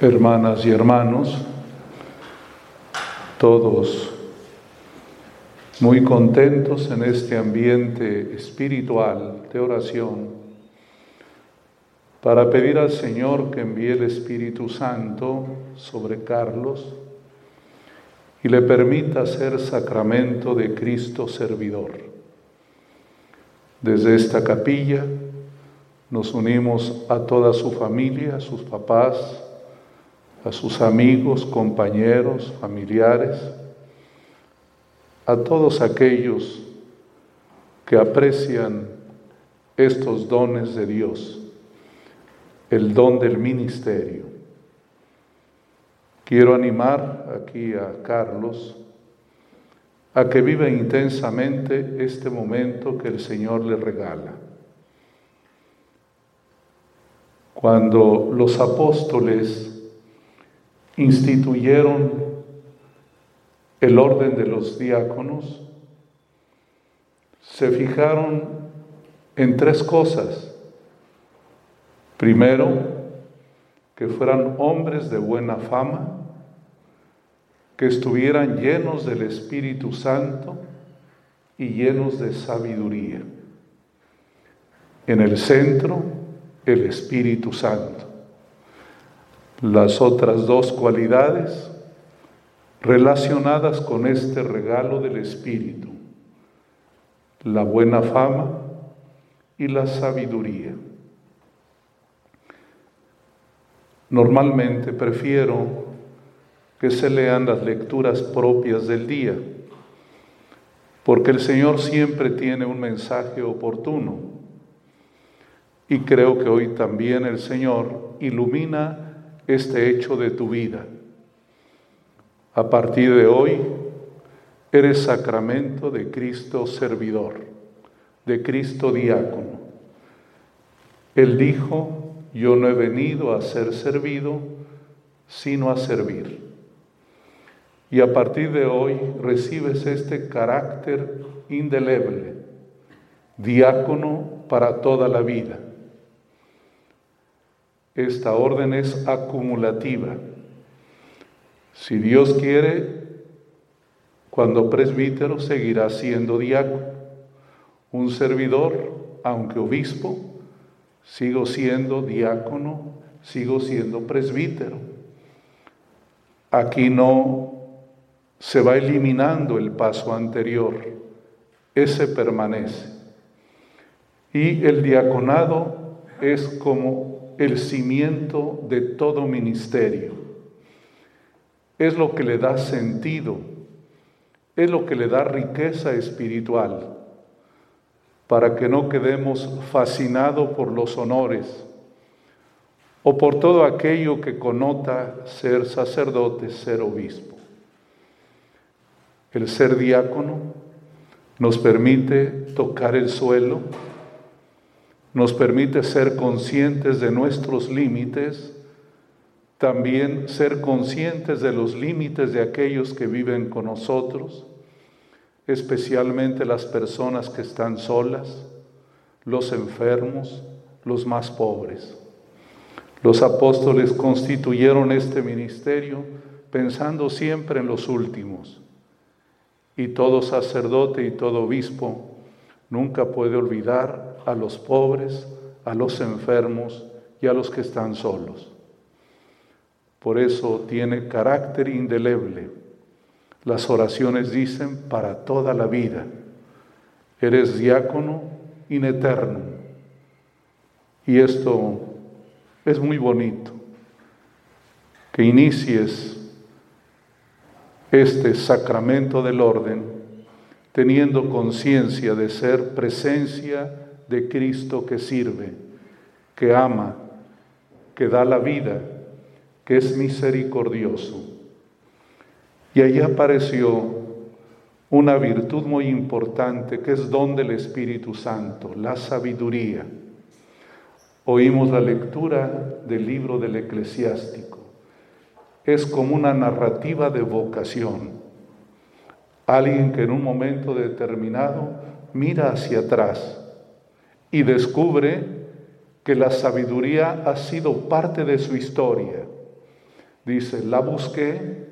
hermanas y hermanos, todos muy contentos en este ambiente espiritual de oración, para pedir al Señor que envíe el Espíritu Santo sobre Carlos y le permita ser sacramento de Cristo servidor. Desde esta capilla nos unimos a toda su familia, a sus papás, a sus amigos, compañeros, familiares, a todos aquellos que aprecian estos dones de Dios, el don del ministerio. Quiero animar aquí a Carlos a que viva intensamente este momento que el Señor le regala. Cuando los apóstoles instituyeron el orden de los diáconos, se fijaron en tres cosas. Primero, que fueran hombres de buena fama, que estuvieran llenos del Espíritu Santo y llenos de sabiduría. En el centro, el Espíritu Santo. Las otras dos cualidades relacionadas con este regalo del Espíritu, la buena fama y la sabiduría. Normalmente prefiero que se lean las lecturas propias del día, porque el Señor siempre tiene un mensaje oportuno. Y creo que hoy también el Señor ilumina este hecho de tu vida. A partir de hoy, eres sacramento de Cristo servidor, de Cristo diácono. Él dijo, yo no he venido a ser servido, sino a servir. Y a partir de hoy recibes este carácter indeleble, diácono para toda la vida. Esta orden es acumulativa. Si Dios quiere, cuando presbítero seguirá siendo diácono. Un servidor, aunque obispo, sigo siendo diácono, sigo siendo presbítero. Aquí no se va eliminando el paso anterior, ese permanece. Y el diaconado es como el cimiento de todo ministerio. Es lo que le da sentido, es lo que le da riqueza espiritual, para que no quedemos fascinados por los honores o por todo aquello que conota ser sacerdote, ser obispo. El ser diácono nos permite tocar el suelo, nos permite ser conscientes de nuestros límites, también ser conscientes de los límites de aquellos que viven con nosotros, especialmente las personas que están solas, los enfermos, los más pobres. Los apóstoles constituyeron este ministerio pensando siempre en los últimos. Y todo sacerdote y todo obispo nunca puede olvidar a los pobres, a los enfermos y a los que están solos. Por eso tiene carácter indeleble. Las oraciones dicen para toda la vida. Eres diácono in eterno. Y esto es muy bonito. Que inicies este sacramento del orden teniendo conciencia de ser presencia de Cristo que sirve, que ama, que da la vida, que es misericordioso. Y allí apareció una virtud muy importante que es don del Espíritu Santo, la sabiduría. Oímos la lectura del libro del eclesiástico. Es como una narrativa de vocación. Alguien que en un momento determinado mira hacia atrás y descubre que la sabiduría ha sido parte de su historia Dice, la busqué,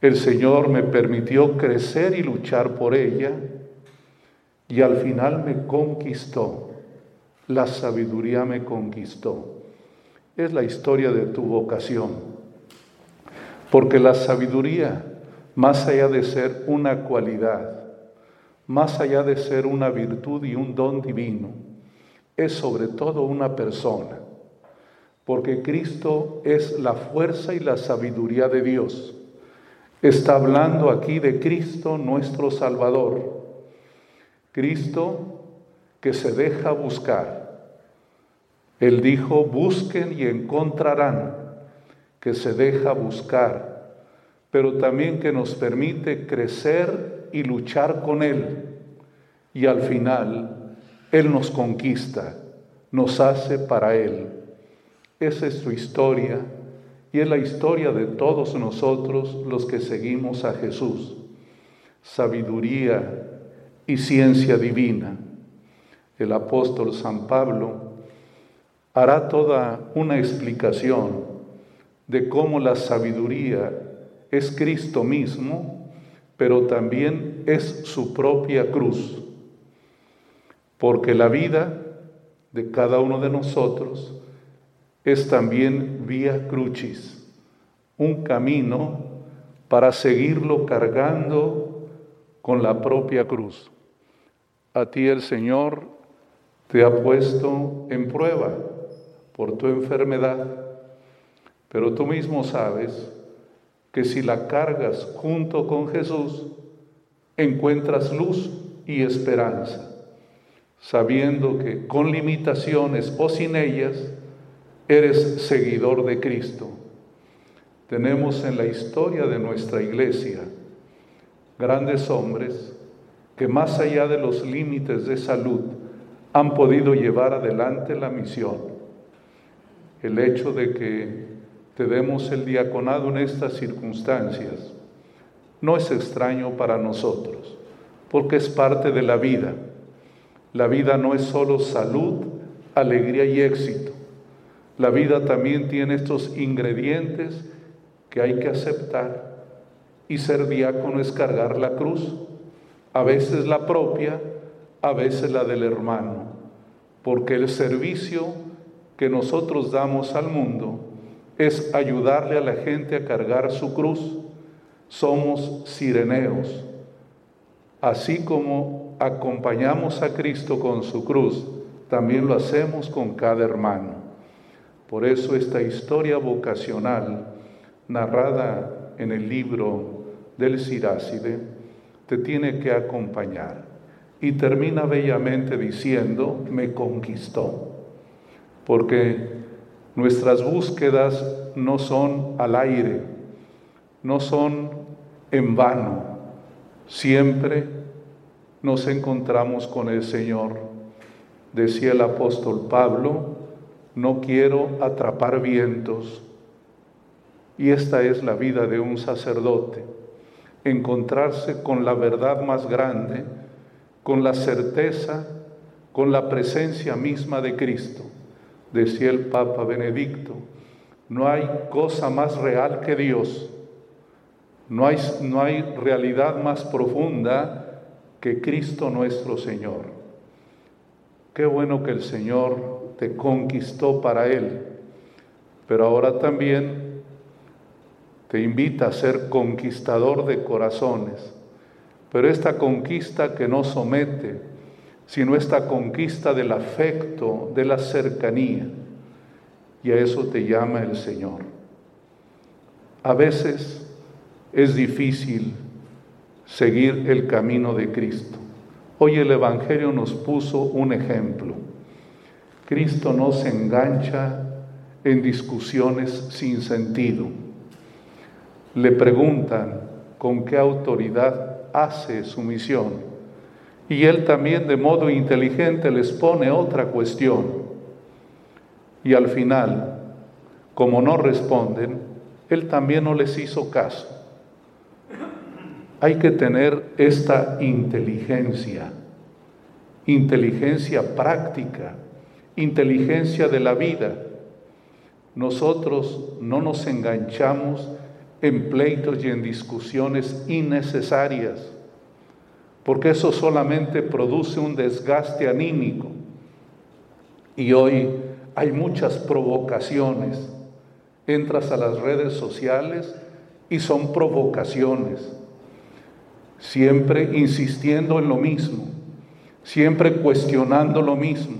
el Señor me permitió crecer y luchar por ella y al final me conquistó. La sabiduría me conquistó. Es la historia de tu vocación. Porque la sabiduría, más allá de ser una cualidad, más allá de ser una virtud y un don divino, es sobre todo una persona. Porque Cristo es la fuerza y la sabiduría de Dios. Está hablando aquí de Cristo nuestro Salvador. Cristo que se deja buscar. Él dijo, busquen y encontrarán, que se deja buscar, pero también que nos permite crecer y luchar con Él. Y al final, Él nos conquista, nos hace para Él. Esa es su historia y es la historia de todos nosotros los que seguimos a Jesús. Sabiduría y ciencia divina el apóstol San Pablo hará toda una explicación de cómo la sabiduría es Cristo mismo, pero también es su propia cruz. Porque la vida de cada uno de nosotros es también vía crucis, un camino para seguirlo cargando con la propia cruz. A ti el Señor te ha puesto en prueba por tu enfermedad, pero tú mismo sabes que si la cargas junto con Jesús, encuentras luz y esperanza, sabiendo que con limitaciones o sin ellas, eres seguidor de Cristo. Tenemos en la historia de nuestra iglesia grandes hombres que más allá de los límites de salud, han podido llevar adelante la misión. El hecho de que te demos el diaconado en estas circunstancias no es extraño para nosotros, porque es parte de la vida. La vida no es solo salud, alegría y éxito. La vida también tiene estos ingredientes que hay que aceptar. Y ser diácono es cargar la cruz, a veces la propia, a veces la del hermano, porque el servicio que nosotros damos al mundo es ayudarle a la gente a cargar su cruz. Somos sireneos. Así como acompañamos a Cristo con su cruz, también lo hacemos con cada hermano. Por eso esta historia vocacional, narrada en el libro del Siráside, te tiene que acompañar y termina bellamente diciendo, me conquistó, porque nuestras búsquedas no son al aire, no son en vano, siempre nos encontramos con el Señor. Decía el apóstol Pablo, no quiero atrapar vientos. Y esta es la vida de un sacerdote, encontrarse con la verdad más grande, con la certeza, con la presencia misma de Cristo. Decía el Papa Benedicto, no hay cosa más real que Dios, no hay, no hay realidad más profunda que Cristo nuestro Señor. Qué bueno que el Señor te conquistó para Él, pero ahora también te invita a ser conquistador de corazones pero esta conquista que no somete, sino esta conquista del afecto, de la cercanía. Y a eso te llama el Señor. A veces es difícil seguir el camino de Cristo. Hoy el Evangelio nos puso un ejemplo. Cristo no se engancha en discusiones sin sentido. Le preguntan con qué autoridad hace su misión. Y él también de modo inteligente les pone otra cuestión. Y al final, como no responden, él también no les hizo caso. Hay que tener esta inteligencia, inteligencia práctica, inteligencia de la vida, nosotros no nos enganchamos en pleitos y en discusiones innecesarias, porque eso solamente produce un desgaste anímico. Y hoy hay muchas provocaciones. Entras a las redes sociales y son provocaciones, siempre insistiendo en lo mismo, siempre cuestionando lo mismo,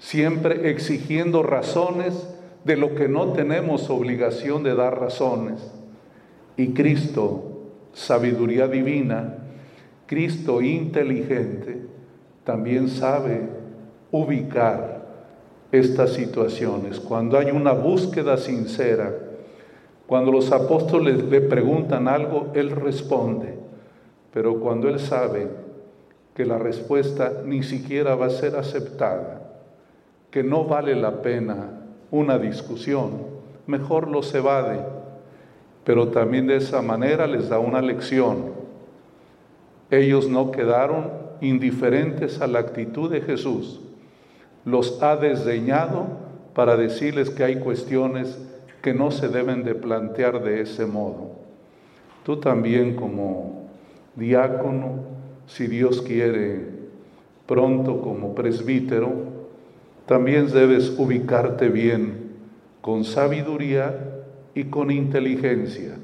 siempre exigiendo razones de lo que no tenemos obligación de dar razones. Y Cristo, sabiduría divina, Cristo inteligente, también sabe ubicar estas situaciones. Cuando hay una búsqueda sincera, cuando los apóstoles le preguntan algo, Él responde. Pero cuando Él sabe que la respuesta ni siquiera va a ser aceptada, que no vale la pena una discusión, mejor los evade, pero también de esa manera les da una lección. Ellos no quedaron indiferentes a la actitud de Jesús, los ha desdeñado para decirles que hay cuestiones que no se deben de plantear de ese modo. Tú también como diácono, si Dios quiere, pronto como presbítero, también debes ubicarte bien con sabiduría y con inteligencia,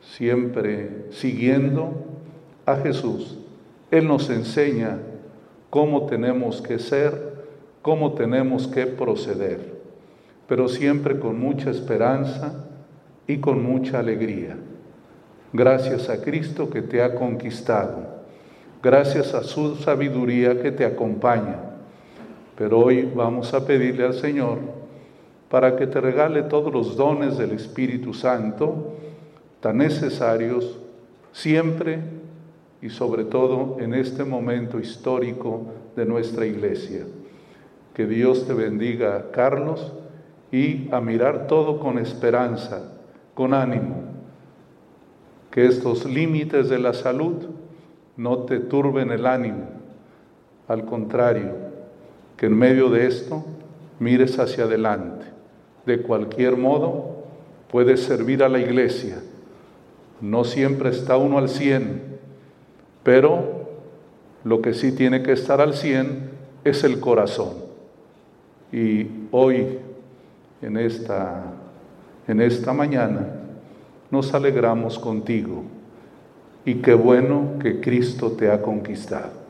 siempre siguiendo a Jesús. Él nos enseña cómo tenemos que ser, cómo tenemos que proceder, pero siempre con mucha esperanza y con mucha alegría. Gracias a Cristo que te ha conquistado, gracias a su sabiduría que te acompaña pero hoy vamos a pedirle al Señor para que te regale todos los dones del Espíritu Santo tan necesarios siempre y sobre todo en este momento histórico de nuestra iglesia. Que Dios te bendiga, Carlos, y a mirar todo con esperanza, con ánimo. Que estos límites de la salud no te turben el ánimo. Al contrario, que en medio de esto mires hacia adelante. De cualquier modo, puedes servir a la iglesia. No siempre está uno al 100, pero lo que sí tiene que estar al 100 es el corazón. Y hoy, en esta, en esta mañana, nos alegramos contigo. Y qué bueno que Cristo te ha conquistado.